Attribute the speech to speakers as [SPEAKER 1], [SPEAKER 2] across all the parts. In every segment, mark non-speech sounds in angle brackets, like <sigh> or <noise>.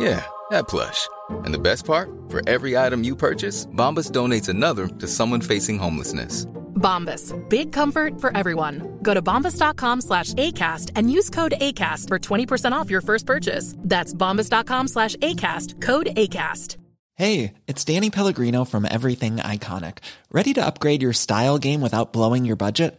[SPEAKER 1] Yeah, that plush. And the best part? For every item you purchase, Bombas donates another to someone facing homelessness.
[SPEAKER 2] Bombas. Big comfort for everyone. Go to bombas.com slash ACAST and use code ACAST for 20% off your first purchase. That's bombas.com slash ACAST. Code ACAST.
[SPEAKER 3] Hey, it's Danny Pellegrino from Everything Iconic. Ready to upgrade your style game without blowing your budget?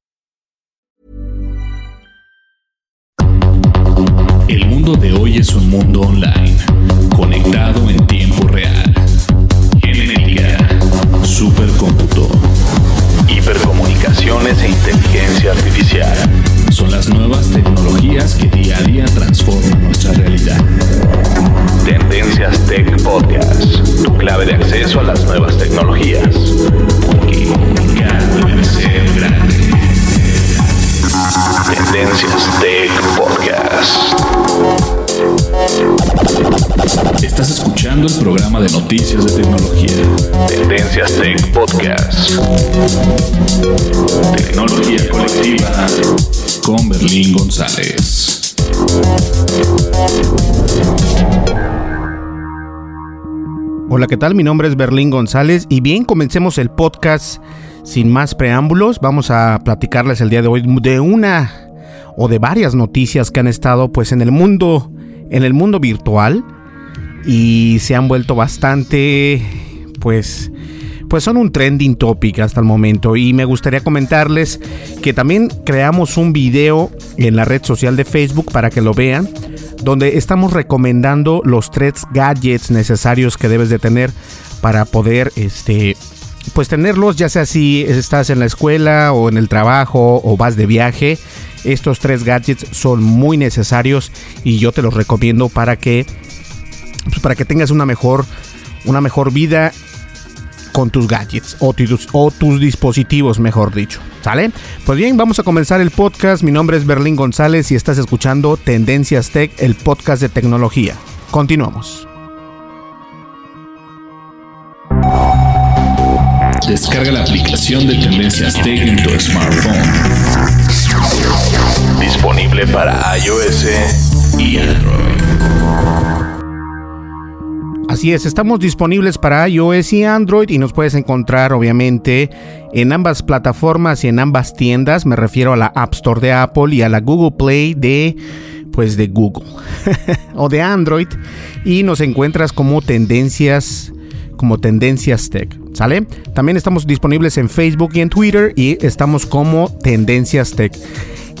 [SPEAKER 4] El mundo de hoy es un mundo online, conectado en tiempo real. Genética, supercómputo, hipercomunicaciones e inteligencia artificial. Son las nuevas tecnologías que día a día transforman
[SPEAKER 5] Hola, ¿qué tal? Mi nombre es Berlín González y bien, comencemos el podcast sin más preámbulos. Vamos a platicarles el día de hoy de una o de varias noticias que han estado pues en el mundo en el mundo virtual y se han vuelto bastante pues pues son un trending topic hasta el momento y me gustaría comentarles que también creamos un video en la red social de Facebook para que lo vean donde estamos recomendando los tres gadgets necesarios que debes de tener para poder este pues tenerlos ya sea si estás en la escuela o en el trabajo o vas de viaje. Estos tres gadgets son muy necesarios y yo te los recomiendo para que pues, para que tengas una mejor una mejor vida con tus gadgets o tus, o tus dispositivos, mejor dicho. ¿Sale? Pues bien, vamos a comenzar el podcast. Mi nombre es Berlín González y estás escuchando Tendencias Tech, el podcast de tecnología. Continuamos.
[SPEAKER 4] Descarga la aplicación de Tendencias Tech en tu smartphone. Disponible para iOS y Android.
[SPEAKER 5] Así es, estamos disponibles para iOS y Android y nos puedes encontrar obviamente en ambas plataformas y en ambas tiendas. Me refiero a la App Store de Apple y a la Google Play de pues de Google <laughs> o de Android y nos encuentras como tendencias como Tendencias Tech, ¿sale? También estamos disponibles en Facebook y en Twitter y estamos como Tendencias Tech.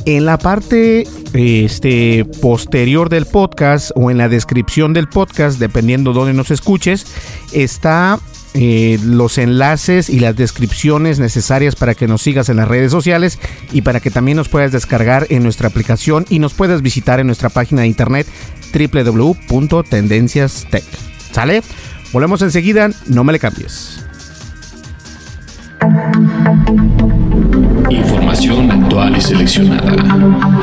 [SPEAKER 5] En la parte este, posterior del podcast o en la descripción del podcast, dependiendo dónde nos escuches, está eh, los enlaces y las descripciones necesarias para que nos sigas en las redes sociales y para que también nos puedas descargar en nuestra aplicación y nos puedas visitar en nuestra página de internet www.tendenciastech. ¿Sale? Volvemos enseguida, no me le cambies.
[SPEAKER 4] Información actual y seleccionada.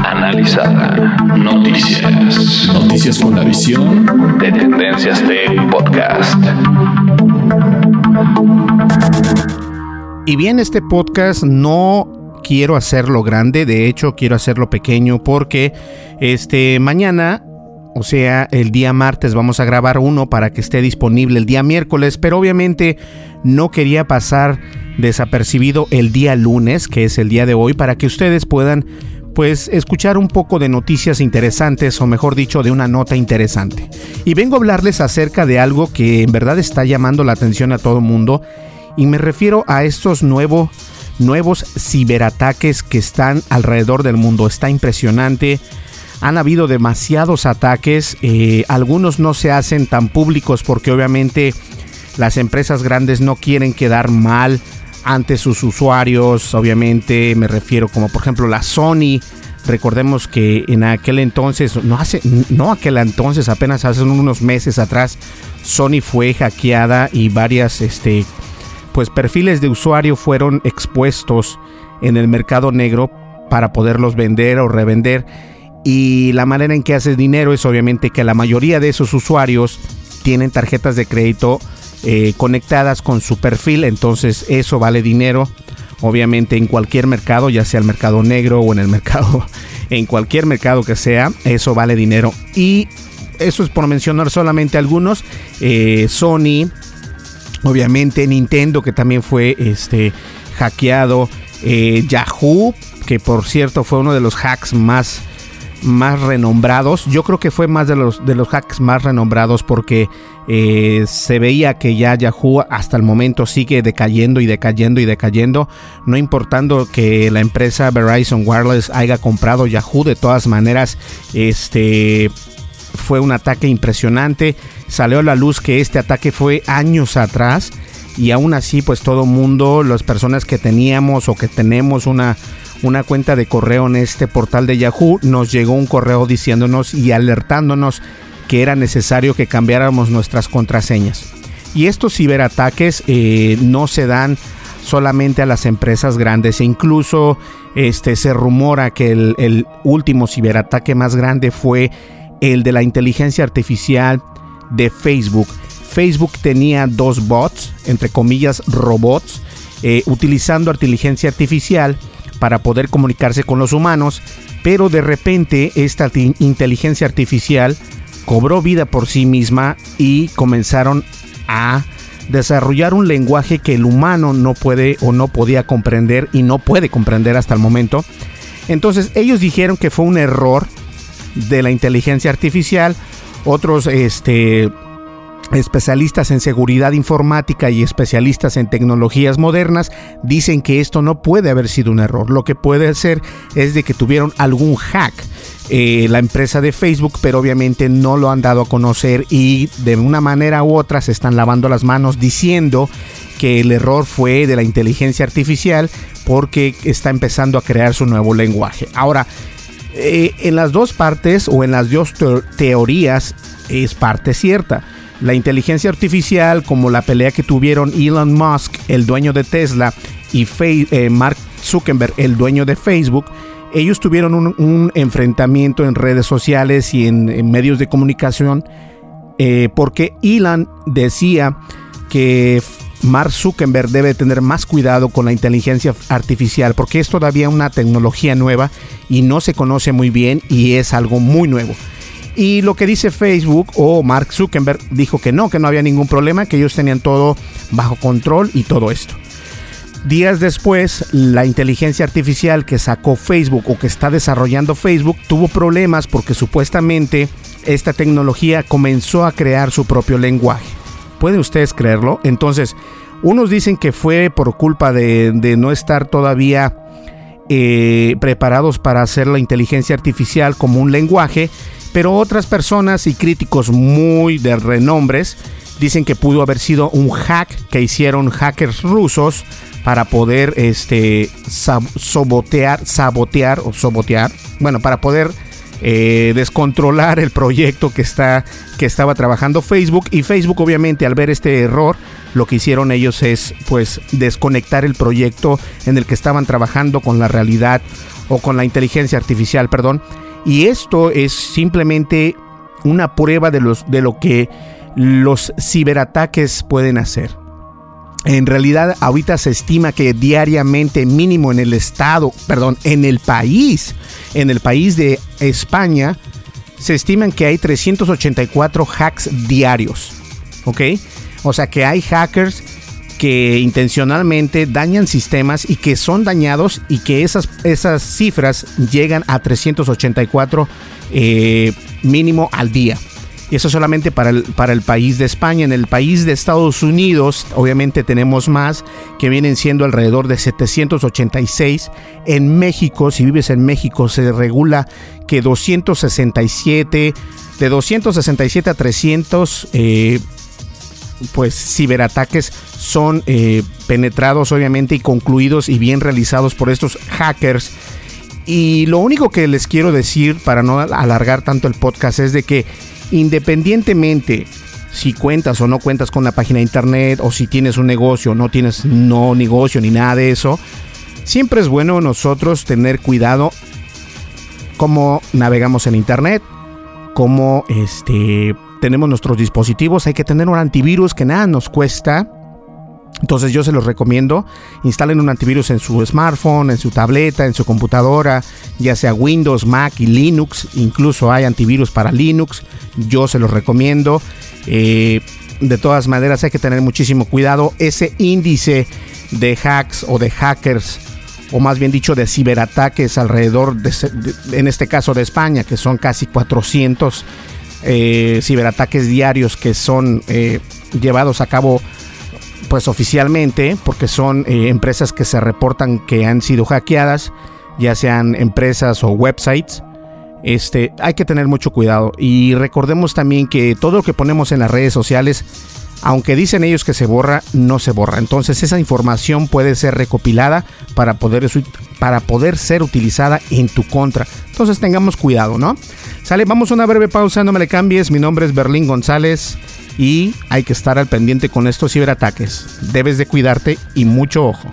[SPEAKER 4] Analizada. Noticias. Noticias con la visión de Tendencias Tech Podcast.
[SPEAKER 5] Y bien, este podcast no quiero hacerlo grande, de hecho quiero hacerlo pequeño porque este mañana o sea, el día martes vamos a grabar uno para que esté disponible el día miércoles, pero obviamente no quería pasar desapercibido el día lunes, que es el día de hoy, para que ustedes puedan pues escuchar un poco de noticias interesantes o mejor dicho de una nota interesante. Y vengo a hablarles acerca de algo que en verdad está llamando la atención a todo mundo Y me refiero a estos nuevos ciberataques que están alrededor del mundo. Está impresionante. Han habido demasiados ataques. Eh, algunos no se hacen tan públicos porque obviamente las empresas grandes no quieren quedar mal ante sus usuarios. Obviamente me refiero como por ejemplo la Sony. Recordemos que en aquel entonces, no hace, no aquel entonces, apenas hace unos meses atrás, Sony fue hackeada y varias este, pues perfiles de usuario fueron expuestos en el mercado negro para poderlos vender o revender. Y la manera en que haces dinero es obviamente que la mayoría de esos usuarios tienen tarjetas de crédito eh, conectadas con su perfil, entonces eso vale dinero. Obviamente en cualquier mercado, ya sea el mercado negro o en el <laughs> mercado, en cualquier mercado que sea, eso vale dinero. Y eso es por mencionar solamente algunos. Eh, Sony, Obviamente Nintendo que también fue este, hackeado. Eh, Yahoo, que por cierto fue uno de los hacks más, más renombrados. Yo creo que fue más de los, de los hacks más renombrados porque eh, se veía que ya Yahoo hasta el momento sigue decayendo y decayendo y decayendo. No importando que la empresa Verizon Wireless haya comprado Yahoo, de todas maneras, este fue un ataque impresionante. Salió a la luz que este ataque fue años atrás y aún así pues todo mundo, las personas que teníamos o que tenemos una, una cuenta de correo en este portal de Yahoo, nos llegó un correo diciéndonos y alertándonos que era necesario que cambiáramos nuestras contraseñas. Y estos ciberataques eh, no se dan solamente a las empresas grandes e incluso este, se rumora que el, último ciberataque más grande fue el de la inteligencia artificial de Facebook. Facebook tenía dos bots, entre comillas robots, eh, utilizando inteligencia artificial para poder comunicarse con los humanos, pero de repente esta inteligencia artificial cobró vida por sí misma y comenzaron a desarrollar un lenguaje que el humano no puede o no podía comprender y no puede comprender hasta el momento. Entonces ellos dijeron que fue un error de la inteligencia artificial, otros este, especialistas en seguridad informática y especialistas en tecnologías modernas dicen que esto no puede haber sido un error. Lo que puede ser es de que tuvieron algún hack. Eh, la empresa de Facebook, pero obviamente no lo han dado a conocer y de una manera u otra se están lavando las manos diciendo que el error fue de la inteligencia artificial porque está empezando a crear su nuevo lenguaje. Ahora, eh, en las dos partes o en las dos teorías es parte cierta. La inteligencia artificial, como la pelea que tuvieron Elon Musk, el dueño de Tesla, y eh, Mark Zuckerberg, el dueño de Facebook, ellos tuvieron un, enfrentamiento en redes sociales y en, medios de comunicación eh, porque Elon decía que Mark Zuckerberg debe tener más cuidado con la inteligencia artificial porque es todavía una tecnología nueva y no se conoce muy bien y es algo muy nuevo. Y lo que dice Facebook o Mark Zuckerberg dijo que no, que no había ningún problema, que ellos tenían todo bajo control y todo esto. Días después, la inteligencia artificial que sacó Facebook o que está desarrollando Facebook tuvo problemas porque supuestamente esta tecnología comenzó a crear su propio lenguaje. ¿Pueden ustedes creerlo? Entonces, unos dicen que fue por culpa de, no estar todavía eh, preparados para hacer la inteligencia artificial como un lenguaje, pero otras personas y críticos muy de renombres dicen que pudo haber sido un hack que hicieron hackers rusos para poder este sabotear, sabotear o sabotear, bueno, para poder eh, descontrolar el proyecto que, está, que estaba trabajando Facebook y Facebook obviamente al ver este error lo que hicieron ellos es pues desconectar el proyecto en el que estaban trabajando con la realidad o con la inteligencia artificial, perdón. Y esto es simplemente una prueba de, los, de lo que los ciberataques pueden hacer. En realidad, ahorita se estima que diariamente, mínimo en el estado, perdón, en el país, en el país de España, se estiman que hay 384 hacks diarios. ¿Ok? O sea que hay hackers que intencionalmente dañan sistemas y que son dañados y que esas, esas cifras llegan a 384 eh, mínimo al día. Y eso solamente para el, para el país de España. En el país de Estados Unidos, obviamente tenemos más, que vienen siendo alrededor de 786. En México, si vives en México, se regula que 267, de 267 a 300, eh, pues ciberataques son eh, penetrados obviamente y concluidos y bien realizados por estos hackers. Y lo único que les quiero decir para no alargar tanto el podcast es de que independientemente si cuentas o no cuentas con una página de internet o si tienes un negocio o no tienes no negocio ni nada de eso, siempre es bueno nosotros tener cuidado cómo navegamos en internet, cómo este tenemos nuestros dispositivos, hay que tener un antivirus que nada nos cuesta. Entonces yo se los recomiendo, instalen un antivirus en su smartphone, en su tableta, en su computadora, ya sea Windows, Mac y Linux, incluso hay antivirus para Linux, yo se los recomiendo. Eh, de todas maneras hay que tener muchísimo cuidado, ese índice de hacks o de hackers o más bien dicho de ciberataques alrededor de, en este caso de España, que son casi 400 eh, ciberataques diarios que son eh, llevados a cabo pues oficialmente porque son eh, empresas que se reportan que han sido hackeadas ya sean empresas o websites este hay que tener mucho cuidado y recordemos también que todo lo que ponemos en las redes sociales aunque dicen ellos que se borra, no se borra. Entonces esa información puede ser recopilada para poder, para poder ser utilizada en tu contra. Entonces tengamos cuidado, ¿no? Sale, vamos a una breve pausa, no me le cambies. Mi nombre es Berlín González y hay que estar al pendiente con estos ciberataques. Debes de cuidarte y mucho ojo.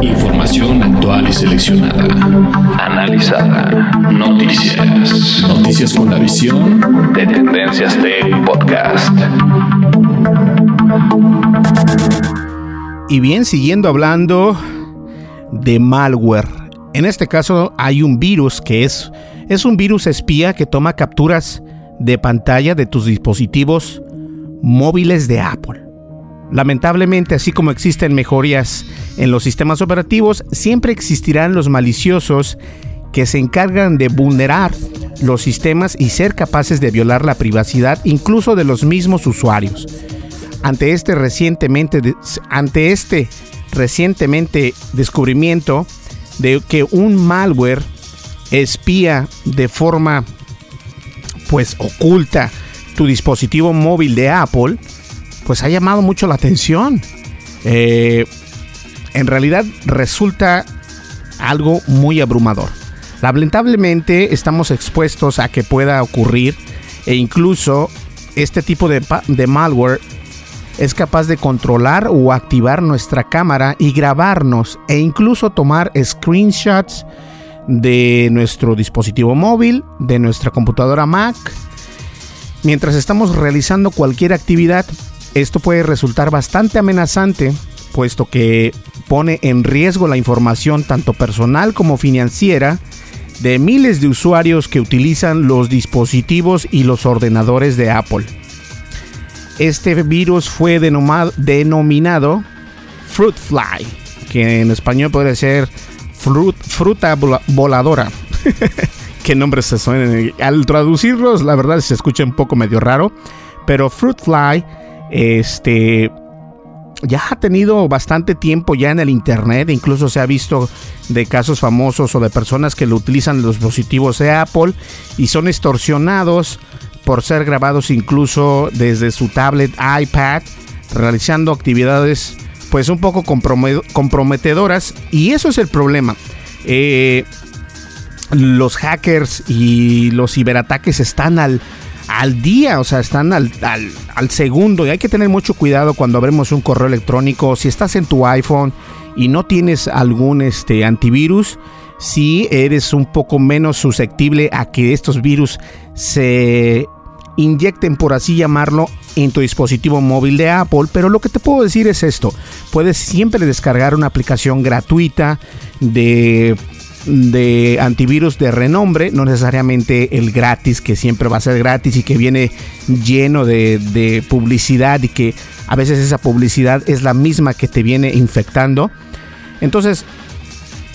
[SPEAKER 4] Información actual y seleccionada. Analizada. Noticias. Noticias con la visión de Tendencias Tech Podcast.
[SPEAKER 5] Y bien, siguiendo hablando de malware. En este caso hay un virus que es, es un virus espía que toma capturas de pantalla de tus dispositivos móviles de Apple. Lamentablemente, así como existen mejorías en los sistemas operativos, siempre existirán los maliciosos que se encargan de vulnerar los sistemas y ser capaces de violar la privacidad incluso de los mismos usuarios. Ante este recientemente, ante este recientemente descubrimiento de que un malware espía de forma pues oculta tu dispositivo móvil de Apple, pues ha llamado mucho la atención. Eh, en realidad resulta algo muy abrumador. Lamentablemente estamos expuestos a que pueda ocurrir e incluso este tipo de, de malware es capaz de controlar o activar nuestra cámara y grabarnos e incluso tomar screenshots de nuestro dispositivo móvil, de nuestra computadora Mac. Mientras estamos realizando cualquier actividad, esto puede resultar bastante amenazante, puesto que pone en riesgo la información tanto personal como financiera de miles de usuarios que utilizan los dispositivos y los ordenadores de Apple. Este virus fue denominado Fruit Fly, que en español puede ser fruta voladora. <laughs> Qué nombres se suenan. Al traducirlos, la verdad se escucha un poco medio raro. Pero Fruit Fly, este, ya ha tenido bastante tiempo ya en el internet, incluso se ha visto de casos famosos o de personas que lo utilizan los dispositivos de Apple y son extorsionados por ser grabados incluso desde su tablet iPad, realizando actividades pues un poco comprometedoras y eso es el problema. Eh, los hackers y los ciberataques están al, al día, o sea, están al, al, segundo y hay que tener mucho cuidado cuando abrimos un correo electrónico. Si estás en tu iPhone y no tienes algún este, antivirus, si eres un poco menos susceptible a que estos virus se inyecten, por así llamarlo, en tu dispositivo móvil de Apple. Pero lo que te puedo decir es esto: puedes siempre descargar una aplicación gratuita de de antivirus de renombre, no necesariamente el gratis, que siempre va a ser gratis y que viene lleno de, publicidad y que a veces esa publicidad es la misma que te viene infectando. Entonces,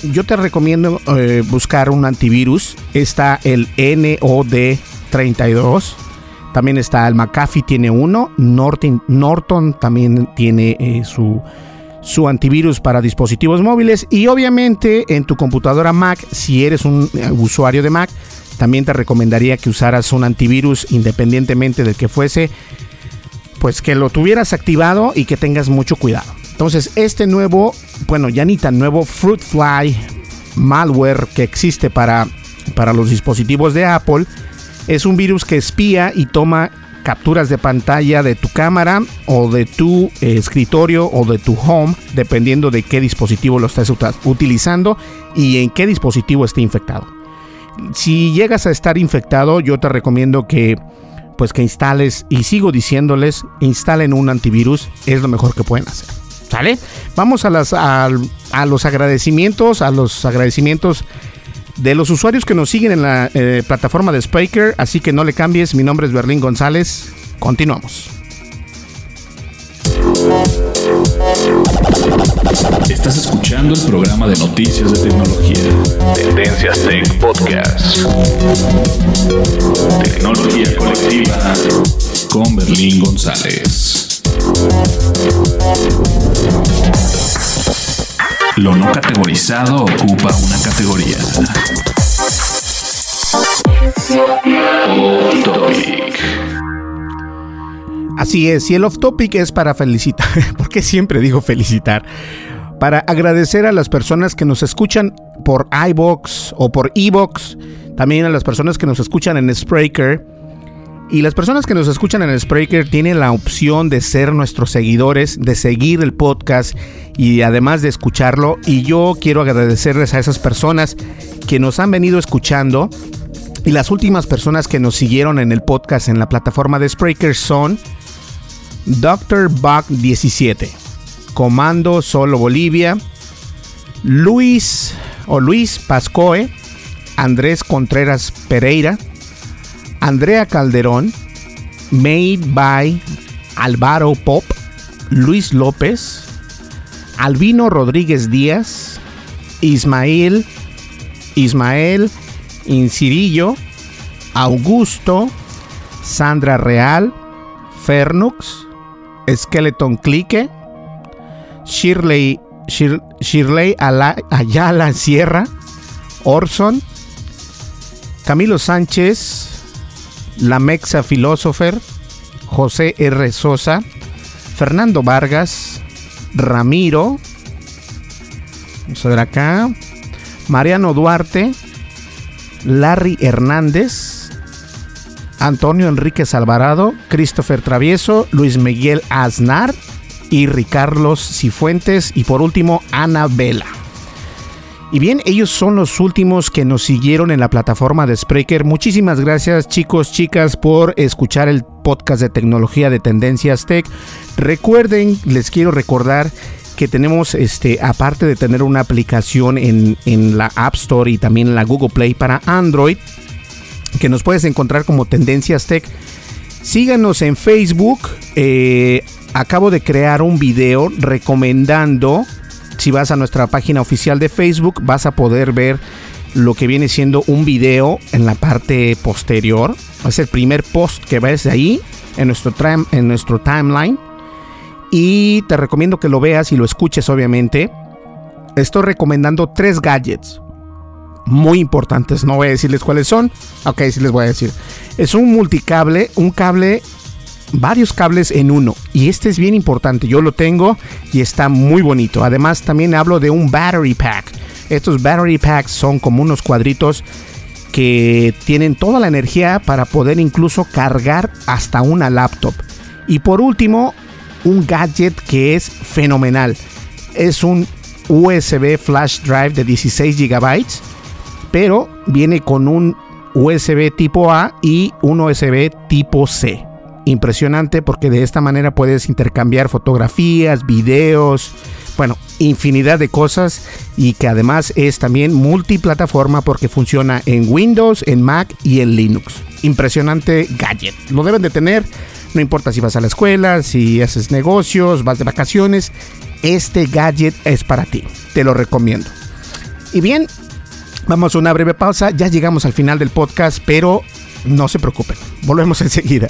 [SPEAKER 5] yo te recomiendo eh, buscar un antivirus. Está el NOD32. También está el McAfee, tiene uno. Norton, Norton también tiene eh, su su antivirus para dispositivos móviles y obviamente en tu computadora Mac, si eres un eh, usuario de Mac, también te recomendaría que usaras un antivirus independientemente del que fuese, pues que lo tuvieras activado y que tengas mucho cuidado. Entonces, este nuevo, bueno, ya ni tan nuevo Fruitfly malware que existe para, para los dispositivos de Apple, es un virus que espía y toma capturas de pantalla de tu cámara o de tu eh, escritorio o de tu home, dependiendo de qué dispositivo lo estés utilizando y en qué dispositivo esté infectado. Si llegas a estar infectado, yo te recomiendo que pues que instales y sigo diciéndoles, instalen un antivirus, es lo mejor que pueden hacer. ¿Sale? Vamos a, las, a los agradecimientos, a los agradecimientos de los usuarios que nos siguen en la eh, plataforma de Spiker, así que no le cambies. Mi nombre es Berlín González. Continuamos.
[SPEAKER 4] Estás escuchando el programa de noticias de tecnología. Tendencias Tech Podcast. Tecnología colectiva con Berlín González. Lo no categorizado ocupa una categoría.
[SPEAKER 5] Así es, y el off topic es para felicitar, <laughs> porque siempre digo felicitar, para agradecer a las personas que nos escuchan por iBox o por eBox, también a las personas que nos escuchan en Spreaker y las personas que nos escuchan en el Spreaker tienen la opción de ser nuestros seguidores, de seguir el podcast y además de escucharlo. Y yo quiero agradecerles a esas personas que nos han venido escuchando. Y las últimas personas que nos siguieron en el podcast en la plataforma de Spreaker son Dr. Buck 17, Comando Solo Bolivia, Luis o Luis Pascoe, Andrés Contreras Pereira, Andrea Calderón, Made by Álvaro Pop, Luis López, Albino Rodríguez Díaz, Ismael, Ismael Incirillo, Augusto, Sandra Real, Fernux, Skeleton Clique, Shirley, Shirley Ayala Sierra, Orson, Camilo Sánchez, la Mexa Philosopher, José R. Sosa, Fernando Vargas, Ramiro, vamos a ver acá, Mariano Duarte, Larry Hernández, Antonio Enríquez Alvarado, Christopher Travieso, Luis Miguel Aznar y Ricarlos Cifuentes y por último Ana Vela. Y bien, ellos son los últimos que nos siguieron en la plataforma de Spreaker. Muchísimas gracias chicos, chicas, por escuchar el podcast de tecnología de Tendencias Tech. Recuerden, les quiero recordar que tenemos, este, aparte de tener una aplicación en, la App Store y también en la Google Play para Android, que nos puedes encontrar como Tendencias Tech. Síganos en Facebook. Eh, acabo de crear un video recomendando si vas a nuestra página oficial de Facebook, vas a poder ver lo que viene siendo un video en la parte posterior. Es el primer post que ves ahí en nuestro, en nuestro timeline. Y te recomiendo que lo veas y lo escuches, obviamente. Estoy recomendando tres gadgets muy importantes. No voy a decirles cuáles son. Ok, sí les voy a decir. Es un multicable, un cable varios cables en uno. Y este es bien importante. Yo lo tengo y está muy bonito. Además, también hablo de un battery pack. Estos battery packs son como unos cuadritos que tienen toda la energía para poder incluso cargar hasta una laptop. Y por último, un gadget que es fenomenal. Es un USB flash drive de 16 GB, pero viene con un USB tipo A y un USB tipo C impresionante porque de esta manera puedes intercambiar fotografías, videos, bueno, infinidad de cosas y que además es también multiplataforma porque funciona en Windows, en Mac y en Linux. Impresionante gadget. Lo deben de tener, no importa si vas a la escuela, si haces negocios, vas de vacaciones, este gadget es para ti. Te lo recomiendo. Y bien, vamos a una breve pausa. Ya llegamos al final del podcast, pero no se preocupen. Volvemos <laughs> enseguida.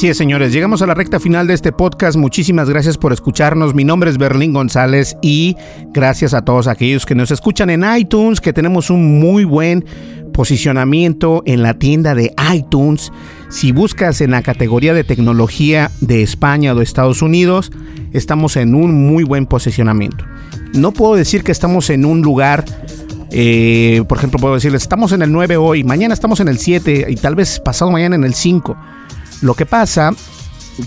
[SPEAKER 5] Así es, señores, llegamos a la recta final de este podcast. Muchísimas gracias por escucharnos. Mi nombre es Berlín González y gracias a todos aquellos que nos escuchan en iTunes, que tenemos un muy buen posicionamiento en la tienda de iTunes. Si buscas en la categoría de tecnología de España o de Estados Unidos, estamos en un muy buen posicionamiento. No puedo decir que estamos en un lugar eh, por ejemplo, puedo decirles, estamos en el 9 hoy, mañana estamos en el 7 y tal vez pasado mañana en el 5. Lo que pasa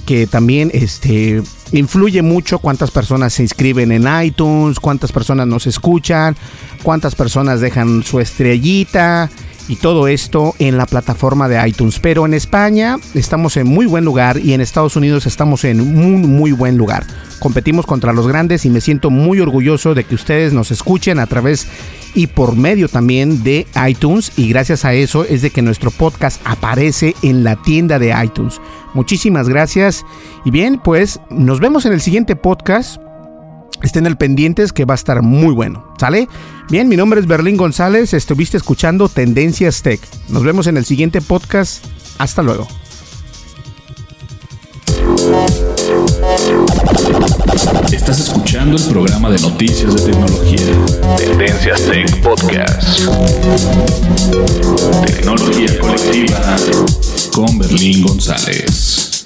[SPEAKER 5] que también este, influye mucho cuántas personas se inscriben en iTunes, cuántas personas nos escuchan, cuántas personas dejan su estrellita y todo esto en la plataforma de iTunes. Pero en España estamos en muy buen lugar y en Estados Unidos estamos en muy muy buen lugar. Competimos contra los grandes y me siento muy orgulloso de que ustedes nos escuchen a través y por medio también de iTunes y gracias a eso es de que nuestro podcast aparece en la tienda de iTunes. Muchísimas gracias y bien, pues nos vemos en el siguiente podcast. Estén al pendientes que va a estar muy bueno. ¿Sale? Bien, mi nombre es Berlín González. Estuviste escuchando Tendencias Tech. Nos vemos en el siguiente podcast. Hasta luego.
[SPEAKER 4] Estás escuchando el programa de noticias de tecnología. Tendencias Tech Podcast. Tecnología colectiva con Berlín González.